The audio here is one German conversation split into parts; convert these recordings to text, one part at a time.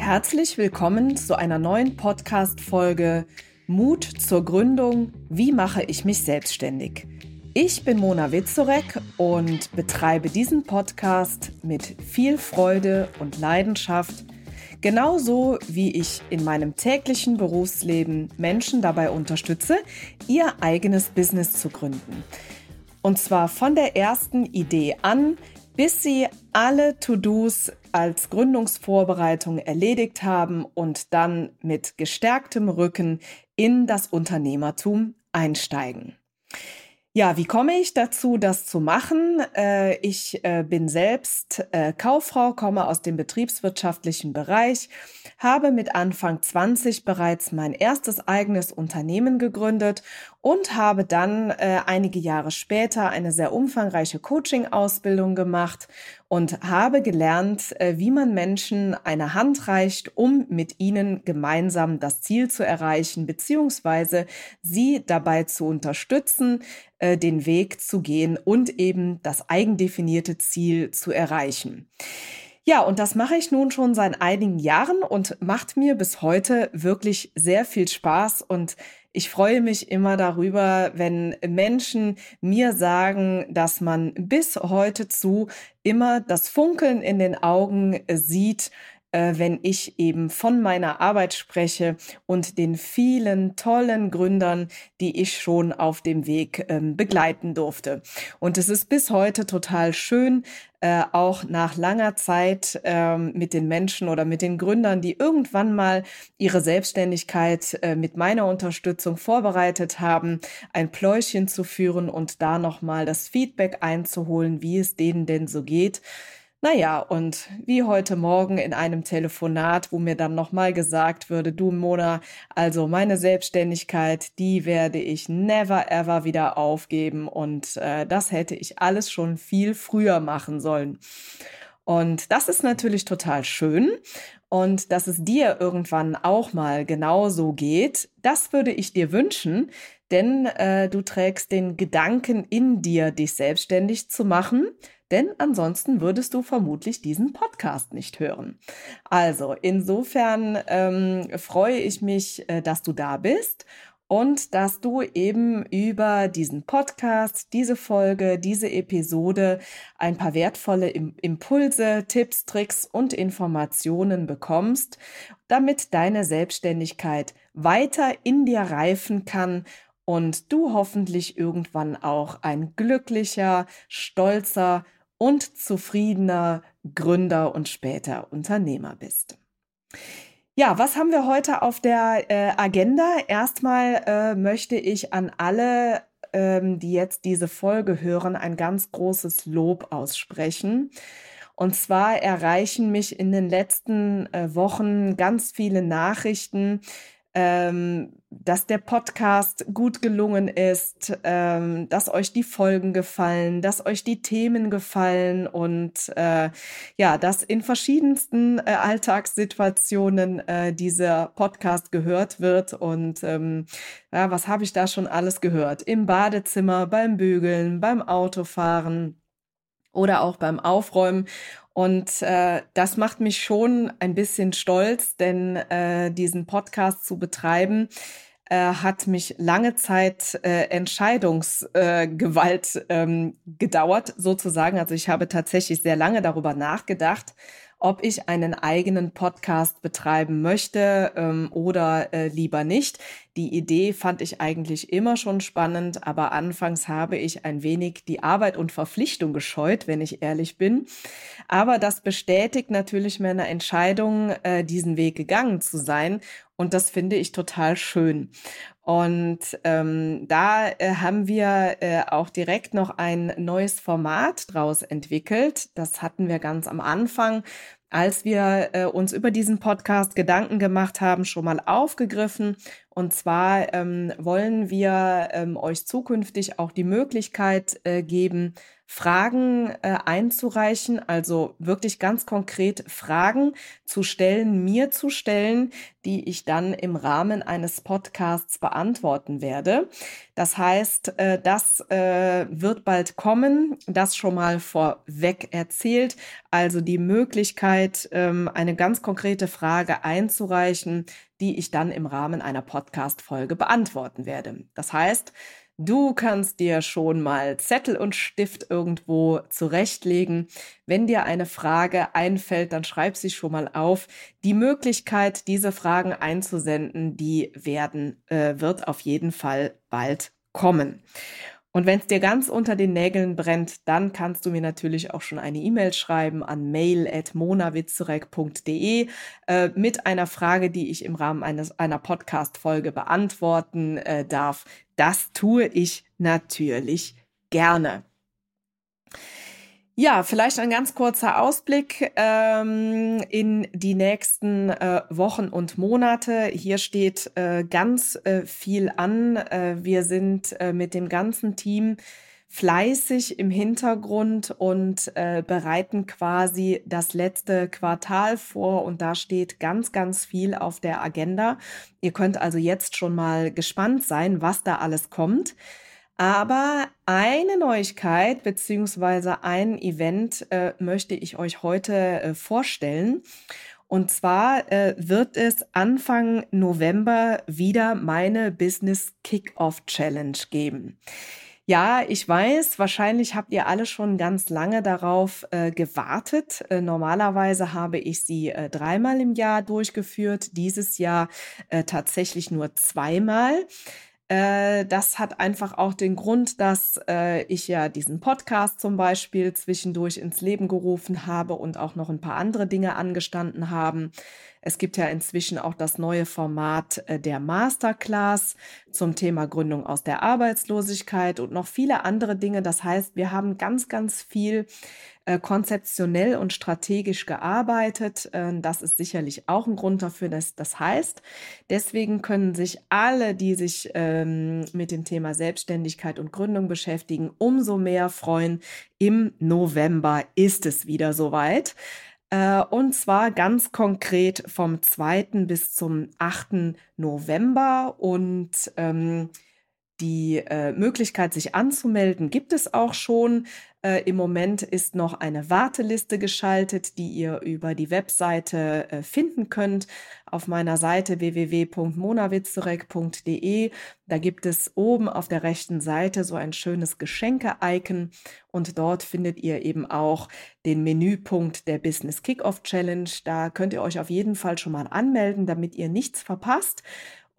Herzlich willkommen zu einer neuen Podcast-Folge Mut zur Gründung. Wie mache ich mich selbstständig? Ich bin Mona Witzorek und betreibe diesen Podcast mit viel Freude und Leidenschaft, genauso wie ich in meinem täglichen Berufsleben Menschen dabei unterstütze, ihr eigenes Business zu gründen. Und zwar von der ersten Idee an, bis sie alle To-Dos als Gründungsvorbereitung erledigt haben und dann mit gestärktem Rücken in das Unternehmertum einsteigen. Ja, wie komme ich dazu, das zu machen? Äh, ich äh, bin selbst äh, Kauffrau, komme aus dem betriebswirtschaftlichen Bereich, habe mit Anfang 20 bereits mein erstes eigenes Unternehmen gegründet und habe dann einige Jahre später eine sehr umfangreiche Coaching-Ausbildung gemacht und habe gelernt, wie man Menschen eine Hand reicht, um mit ihnen gemeinsam das Ziel zu erreichen, beziehungsweise sie dabei zu unterstützen, äh, den Weg zu gehen und eben das eigendefinierte Ziel zu erreichen. Ja, und das mache ich nun schon seit einigen Jahren und macht mir bis heute wirklich sehr viel Spaß und ich freue mich immer darüber, wenn Menschen mir sagen, dass man bis heute zu immer das Funkeln in den Augen sieht, äh, wenn ich eben von meiner Arbeit spreche und den vielen tollen Gründern, die ich schon auf dem Weg ähm, begleiten durfte. Und es ist bis heute total schön, äh, auch nach langer Zeit ähm, mit den Menschen oder mit den Gründern, die irgendwann mal ihre Selbstständigkeit äh, mit meiner Unterstützung vorbereitet haben, ein Pläuschen zu führen und da nochmal das Feedback einzuholen, wie es denen denn so geht. Naja, und wie heute Morgen in einem Telefonat, wo mir dann nochmal gesagt würde, du Mona, also meine Selbstständigkeit, die werde ich never ever wieder aufgeben und äh, das hätte ich alles schon viel früher machen sollen. Und das ist natürlich total schön. Und dass es dir irgendwann auch mal genauso geht, das würde ich dir wünschen, denn äh, du trägst den Gedanken in dir, dich selbstständig zu machen denn ansonsten würdest du vermutlich diesen Podcast nicht hören. Also insofern ähm, freue ich mich, äh, dass du da bist und dass du eben über diesen Podcast, diese Folge, diese Episode ein paar wertvolle Impulse, Tipps, Tricks und Informationen bekommst, damit deine Selbstständigkeit weiter in dir reifen kann und du hoffentlich irgendwann auch ein glücklicher, stolzer und zufriedener Gründer und später Unternehmer bist. Ja, was haben wir heute auf der äh, Agenda? Erstmal äh, möchte ich an alle, ähm, die jetzt diese Folge hören, ein ganz großes Lob aussprechen. Und zwar erreichen mich in den letzten äh, Wochen ganz viele Nachrichten, ähm, dass der Podcast gut gelungen ist, ähm, dass euch die Folgen gefallen, dass euch die Themen gefallen und äh, ja, dass in verschiedensten äh, Alltagssituationen äh, dieser Podcast gehört wird. Und ähm, ja, was habe ich da schon alles gehört? Im Badezimmer, beim Bügeln, beim Autofahren oder auch beim Aufräumen. Und äh, das macht mich schon ein bisschen stolz, denn äh, diesen Podcast zu betreiben, äh, hat mich lange Zeit äh, Entscheidungsgewalt äh, ähm, gedauert, sozusagen. Also ich habe tatsächlich sehr lange darüber nachgedacht, ob ich einen eigenen Podcast betreiben möchte ähm, oder äh, lieber nicht. Die Idee fand ich eigentlich immer schon spannend, aber anfangs habe ich ein wenig die Arbeit und Verpflichtung gescheut, wenn ich ehrlich bin. Aber das bestätigt natürlich meine Entscheidung, äh, diesen Weg gegangen zu sein. Und das finde ich total schön. Und ähm, da äh, haben wir äh, auch direkt noch ein neues Format draus entwickelt. Das hatten wir ganz am Anfang als wir äh, uns über diesen Podcast Gedanken gemacht haben, schon mal aufgegriffen. Und zwar ähm, wollen wir ähm, euch zukünftig auch die Möglichkeit äh, geben, Fragen äh, einzureichen, also wirklich ganz konkret Fragen zu stellen, mir zu stellen, die ich dann im Rahmen eines Podcasts beantworten werde. Das heißt, äh, das äh, wird bald kommen, das schon mal vorweg erzählt. Also die Möglichkeit, ähm, eine ganz konkrete Frage einzureichen, die ich dann im Rahmen einer Podcast-Folge beantworten werde. Das heißt, Du kannst dir schon mal Zettel und Stift irgendwo zurechtlegen. Wenn dir eine Frage einfällt, dann schreib sie schon mal auf. Die Möglichkeit, diese Fragen einzusenden, die werden, äh, wird auf jeden Fall bald kommen. Und wenn es dir ganz unter den Nägeln brennt, dann kannst du mir natürlich auch schon eine E-Mail schreiben an mail.monawitzurek.de äh, mit einer Frage, die ich im Rahmen eines, einer Podcast-Folge beantworten äh, darf. Das tue ich natürlich gerne. Ja, vielleicht ein ganz kurzer Ausblick ähm, in die nächsten äh, Wochen und Monate. Hier steht äh, ganz äh, viel an. Äh, wir sind äh, mit dem ganzen Team fleißig im Hintergrund und äh, bereiten quasi das letzte Quartal vor und da steht ganz, ganz viel auf der Agenda. Ihr könnt also jetzt schon mal gespannt sein, was da alles kommt. Aber eine Neuigkeit beziehungsweise ein Event äh, möchte ich euch heute äh, vorstellen. Und zwar äh, wird es Anfang November wieder meine Business Kickoff Challenge geben. Ja, ich weiß, wahrscheinlich habt ihr alle schon ganz lange darauf äh, gewartet. Äh, normalerweise habe ich sie äh, dreimal im Jahr durchgeführt, dieses Jahr äh, tatsächlich nur zweimal. Äh, das hat einfach auch den Grund, dass äh, ich ja diesen Podcast zum Beispiel zwischendurch ins Leben gerufen habe und auch noch ein paar andere Dinge angestanden haben. Es gibt ja inzwischen auch das neue Format äh, der Masterclass zum Thema Gründung aus der Arbeitslosigkeit und noch viele andere Dinge. Das heißt, wir haben ganz, ganz viel äh, konzeptionell und strategisch gearbeitet. Äh, das ist sicherlich auch ein Grund dafür, dass das heißt. Deswegen können sich alle, die sich ähm, mit dem Thema Selbstständigkeit und Gründung beschäftigen, umso mehr freuen. Im November ist es wieder soweit. Äh, und zwar ganz konkret vom 2. bis zum 8. November. Und ähm, die äh, Möglichkeit, sich anzumelden, gibt es auch schon. Äh, Im Moment ist noch eine Warteliste geschaltet, die ihr über die Webseite äh, finden könnt. Auf meiner Seite www.monawitzurek.de. Da gibt es oben auf der rechten Seite so ein schönes Geschenke-Icon und dort findet ihr eben auch den Menüpunkt der Business Kickoff Challenge. Da könnt ihr euch auf jeden Fall schon mal anmelden, damit ihr nichts verpasst.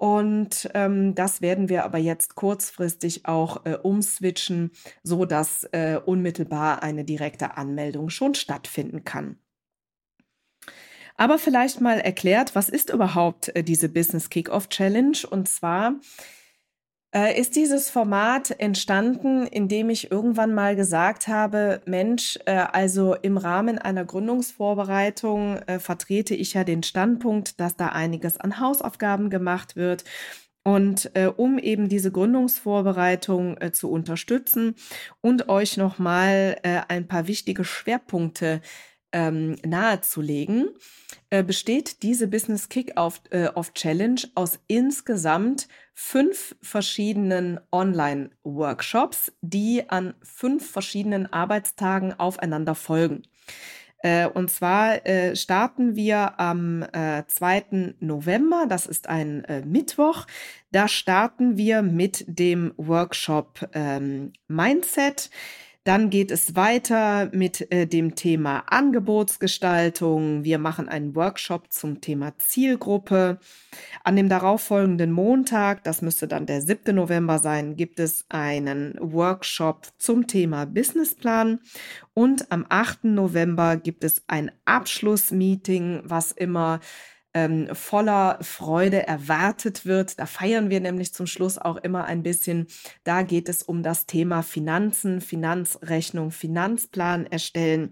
Und ähm, das werden wir aber jetzt kurzfristig auch äh, umswitchen, so dass äh, unmittelbar eine direkte Anmeldung schon stattfinden kann. Aber vielleicht mal erklärt, was ist überhaupt äh, diese Business Kickoff Challenge? Und zwar äh, ist dieses Format entstanden, indem ich irgendwann mal gesagt habe, Mensch, äh, also im Rahmen einer Gründungsvorbereitung äh, vertrete ich ja den Standpunkt, dass da einiges an Hausaufgaben gemacht wird. Und äh, um eben diese Gründungsvorbereitung äh, zu unterstützen und euch nochmal äh, ein paar wichtige Schwerpunkte ähm, nahezulegen, äh, besteht diese Business Kick-Off äh, Challenge aus insgesamt fünf verschiedenen Online-Workshops, die an fünf verschiedenen Arbeitstagen aufeinander folgen. Äh, und zwar äh, starten wir am äh, 2. November, das ist ein äh, Mittwoch. Da starten wir mit dem Workshop ähm, Mindset. Dann geht es weiter mit äh, dem Thema Angebotsgestaltung. Wir machen einen Workshop zum Thema Zielgruppe. An dem darauffolgenden Montag, das müsste dann der 7. November sein, gibt es einen Workshop zum Thema Businessplan. Und am 8. November gibt es ein Abschlussmeeting, was immer ähm, voller Freude erwartet wird. Da feiern wir nämlich zum Schluss auch immer ein bisschen. Da geht es um das Thema Finanzen, Finanzrechnung, Finanzplan erstellen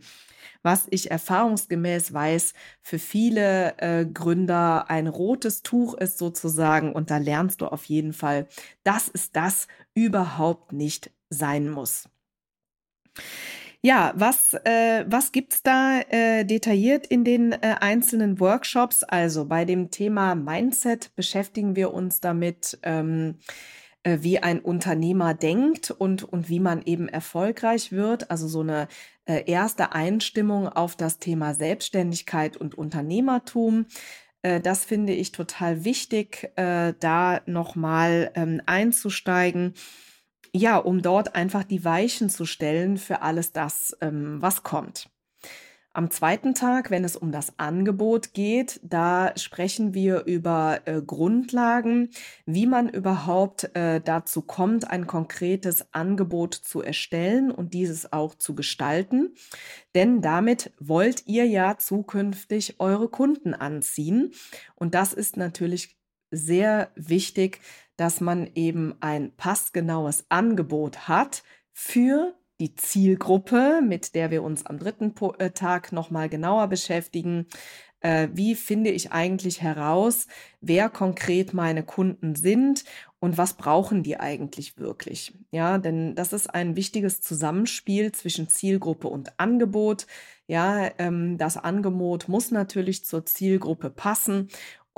was ich erfahrungsgemäß weiß, für viele äh, Gründer ein rotes Tuch ist sozusagen. Und da lernst du auf jeden Fall, dass es das überhaupt nicht sein muss. Ja, was, äh, was gibt's da äh, detailliert in den äh, einzelnen Workshops? Also bei dem Thema Mindset beschäftigen wir uns damit, ähm, äh, wie ein Unternehmer denkt und, und wie man eben erfolgreich wird. Also so eine äh, erste Einstimmung auf das Thema Selbstständigkeit und Unternehmertum. Äh, das finde ich total wichtig, äh, da nochmal ähm, einzusteigen ja, um dort einfach die Weichen zu stellen für alles das, ähm, was kommt. Am zweiten Tag, wenn es um das Angebot geht, da sprechen wir über äh, Grundlagen, wie man überhaupt äh, dazu kommt, ein konkretes Angebot zu erstellen und dieses auch zu gestalten. Denn damit wollt ihr ja zukünftig eure Kunden anziehen. Und das ist natürlich sehr wichtig, dass man eben ein passgenaues Angebot hat für die Zielgruppe, mit der wir uns am dritten äh, Tag nochmal genauer beschäftigen. Äh, wie finde ich eigentlich heraus, wer konkret meine Kunden sind und was brauchen die eigentlich wirklich? Ja, denn das ist ein wichtiges Zusammenspiel zwischen Zielgruppe und Angebot. Ja, ähm, das Angebot muss natürlich zur Zielgruppe passen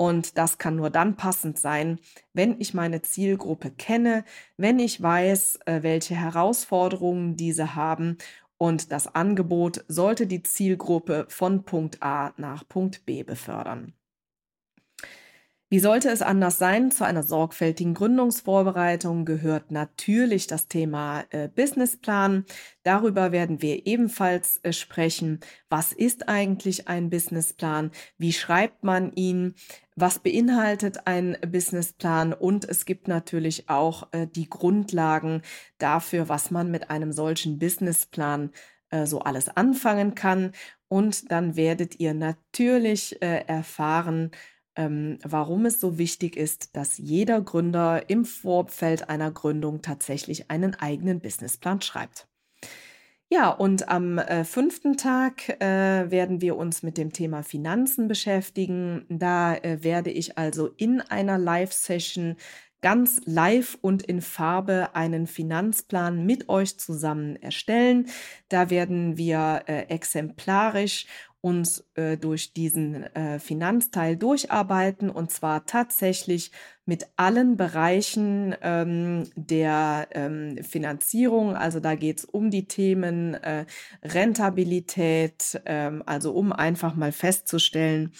und das kann nur dann passend sein, wenn ich meine Zielgruppe kenne, wenn ich weiß, äh, welche Herausforderungen diese haben und das Angebot sollte die Zielgruppe von Punkt A nach Punkt B befördern. Wie sollte es anders sein? Zu einer sorgfältigen Gründungsvorbereitung gehört natürlich das Thema äh, Businessplan. Darüber werden wir ebenfalls äh, sprechen. Was ist eigentlich ein Businessplan? Wie schreibt man ihn? Was beinhaltet ein Businessplan? Und es gibt natürlich auch äh, die Grundlagen dafür, was man mit einem solchen Businessplan äh, so alles anfangen kann. Und dann werdet ihr natürlich äh, erfahren, ähm, warum es so wichtig ist, dass jeder Gründer im Vorfeld einer Gründung tatsächlich einen eigenen Businessplan schreibt. Ja, und am äh, fünften Tag äh, werden wir uns mit dem Thema Finanzen beschäftigen. Da äh, werde ich also in einer Live-Session ganz live und in Farbe einen Finanzplan mit euch zusammen erstellen. Da werden wir äh, exemplarisch uns äh, durch diesen äh, Finanzteil durcharbeiten und zwar tatsächlich mit allen Bereichen ähm, der ähm, Finanzierung. Also da geht es um die Themen äh, Rentabilität, ähm, also um einfach mal festzustellen,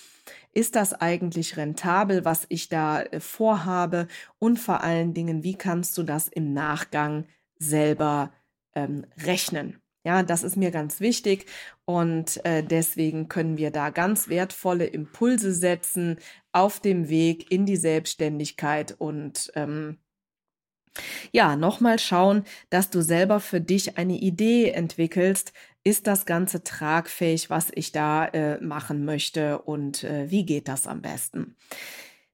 ist das eigentlich rentabel, was ich da äh, vorhabe? Und vor allen Dingen, wie kannst du das im Nachgang selber ähm, rechnen? Ja, das ist mir ganz wichtig und äh, deswegen können wir da ganz wertvolle Impulse setzen auf dem Weg in die Selbstständigkeit und ähm, ja, nochmal schauen, dass du selber für dich eine Idee entwickelst. Ist das Ganze tragfähig, was ich da äh, machen möchte und äh, wie geht das am besten?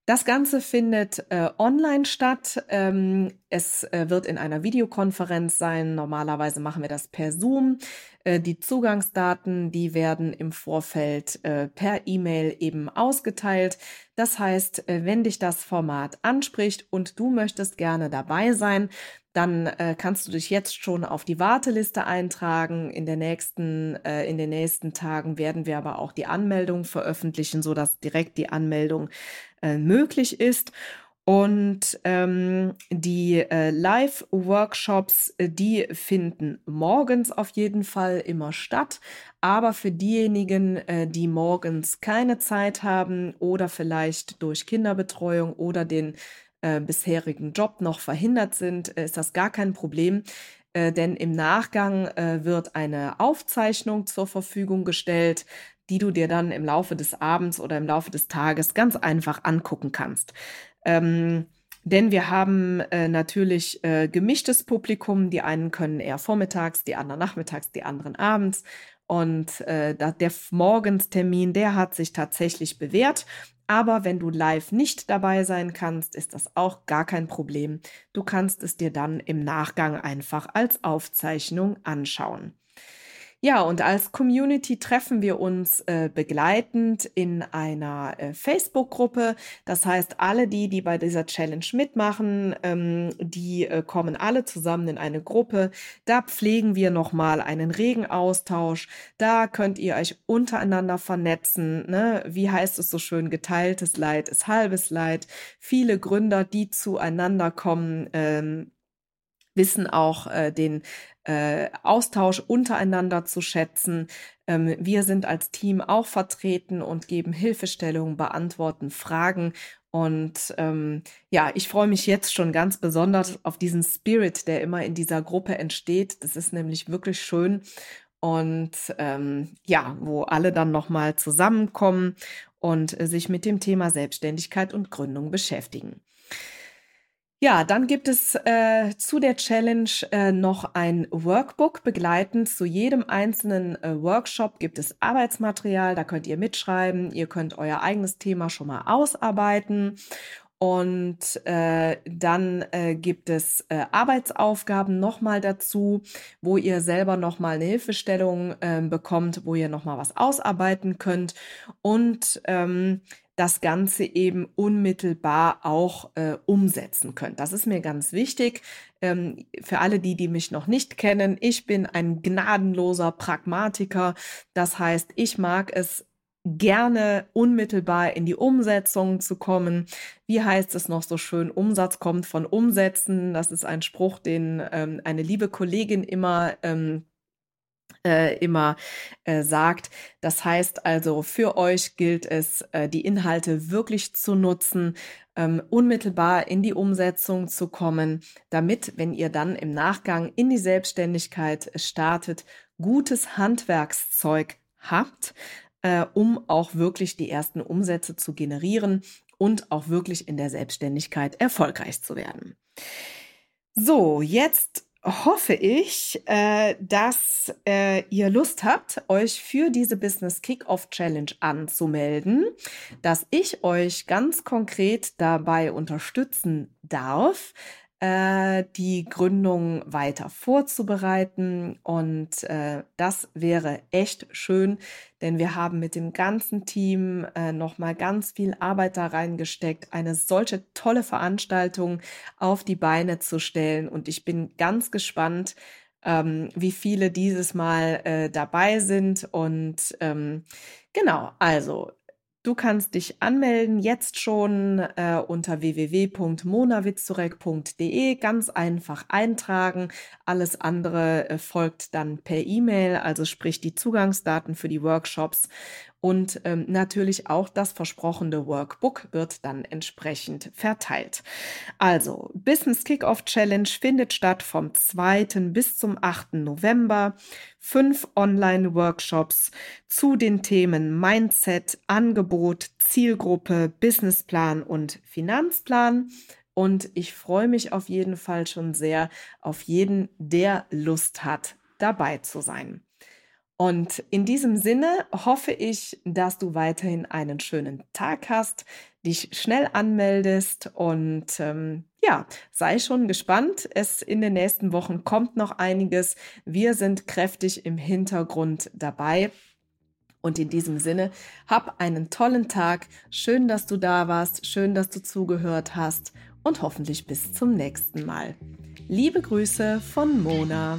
Das Ganze findet äh, online statt. Ähm, es äh, wird in einer Videokonferenz sein. Normalerweise machen wir das per Zoom. Äh, die Zugangsdaten, die werden im Vorfeld äh, per E-Mail eben ausgeteilt. Das heißt, äh, wenn dich das Format anspricht und du möchtest gerne dabei sein, dann äh, kannst du dich jetzt schon auf die Warteliste eintragen. In, der nächsten, in den nächsten Tagen werden wir aber auch die Anmeldung veröffentlichen, sodass direkt die Anmeldung äh, möglich ist. Und ähm, die äh, Live-Workshops, äh, die finden morgens auf jeden Fall immer statt. Aber für diejenigen, äh, die morgens keine Zeit haben oder vielleicht durch Kinderbetreuung oder den äh, bisherigen Job noch verhindert sind, äh, ist das gar kein Problem. Äh, denn im Nachgang äh, wird eine Aufzeichnung zur Verfügung gestellt, die du dir dann im Laufe des Abends oder im Laufe des Tages ganz einfach angucken kannst. Ähm, denn wir haben äh, natürlich äh, gemischtes Publikum. Die einen können eher vormittags, die anderen nachmittags, die anderen abends. Und äh, der Morgenstermin, der hat sich tatsächlich bewährt. Aber wenn du live nicht dabei sein kannst, ist das auch gar kein Problem. Du kannst es dir dann im Nachgang einfach als Aufzeichnung anschauen. Ja, und als Community treffen wir uns äh, begleitend in einer äh, Facebook-Gruppe. Das heißt, alle die, die bei dieser Challenge mitmachen, ähm, die äh, kommen alle zusammen in eine Gruppe. Da pflegen wir nochmal einen regen Austausch. Da könnt ihr euch untereinander vernetzen. Ne? Wie heißt es so schön? Geteiltes Leid ist halbes Leid. Viele Gründer, die zueinander kommen, ähm, wissen auch äh, den äh, Austausch untereinander zu schätzen. Ähm, wir sind als Team auch vertreten und geben Hilfestellungen, beantworten Fragen. Und ähm, ja, ich freue mich jetzt schon ganz besonders auf diesen Spirit, der immer in dieser Gruppe entsteht. Das ist nämlich wirklich schön. Und ähm, ja, wo alle dann nochmal zusammenkommen und äh, sich mit dem Thema Selbstständigkeit und Gründung beschäftigen. Ja, dann gibt es äh, zu der Challenge äh, noch ein Workbook begleitend. Zu jedem einzelnen äh, Workshop gibt es Arbeitsmaterial, da könnt ihr mitschreiben, ihr könnt euer eigenes Thema schon mal ausarbeiten. Und äh, dann äh, gibt es äh, Arbeitsaufgaben nochmal dazu, wo ihr selber nochmal eine Hilfestellung äh, bekommt, wo ihr nochmal was ausarbeiten könnt. Und ähm, das Ganze eben unmittelbar auch äh, umsetzen könnt. Das ist mir ganz wichtig. Ähm, für alle die, die mich noch nicht kennen, ich bin ein gnadenloser Pragmatiker. Das heißt, ich mag es gerne unmittelbar in die Umsetzung zu kommen. Wie heißt es noch so schön? Umsatz kommt von Umsetzen. Das ist ein Spruch, den ähm, eine liebe Kollegin immer ähm, äh, immer äh, sagt. Das heißt also, für euch gilt es, äh, die Inhalte wirklich zu nutzen, ähm, unmittelbar in die Umsetzung zu kommen, damit, wenn ihr dann im Nachgang in die Selbstständigkeit startet, gutes Handwerkszeug habt, äh, um auch wirklich die ersten Umsätze zu generieren und auch wirklich in der Selbstständigkeit erfolgreich zu werden. So, jetzt hoffe ich, äh, dass äh, ihr Lust habt, euch für diese Business Kickoff Challenge anzumelden, dass ich euch ganz konkret dabei unterstützen darf, äh, die Gründung weiter vorzubereiten. Und äh, das wäre echt schön, denn wir haben mit dem ganzen Team äh, nochmal ganz viel Arbeit da reingesteckt, eine solche tolle Veranstaltung auf die Beine zu stellen. Und ich bin ganz gespannt, ähm, wie viele dieses Mal äh, dabei sind. Und ähm, genau, also Du kannst dich anmelden jetzt schon äh, unter www.monawitzurek.de. Ganz einfach eintragen. Alles andere äh, folgt dann per E-Mail, also sprich die Zugangsdaten für die Workshops und ähm, natürlich auch das versprochene Workbook wird dann entsprechend verteilt. Also, Business Kickoff Challenge findet statt vom 2. bis zum 8. November. Fünf Online-Workshops zu den Themen Mindset, Angebot, Zielgruppe, Businessplan und Finanzplan. Und ich freue mich auf jeden Fall schon sehr auf jeden, der Lust hat, dabei zu sein. Und in diesem Sinne hoffe ich, dass du weiterhin einen schönen Tag hast, dich schnell anmeldest und ähm, ja, sei schon gespannt. Es in den nächsten Wochen kommt noch einiges. Wir sind kräftig im Hintergrund dabei. Und in diesem Sinne, hab einen tollen Tag. Schön, dass du da warst. Schön, dass du zugehört hast. Und hoffentlich bis zum nächsten Mal. Liebe Grüße von Mona.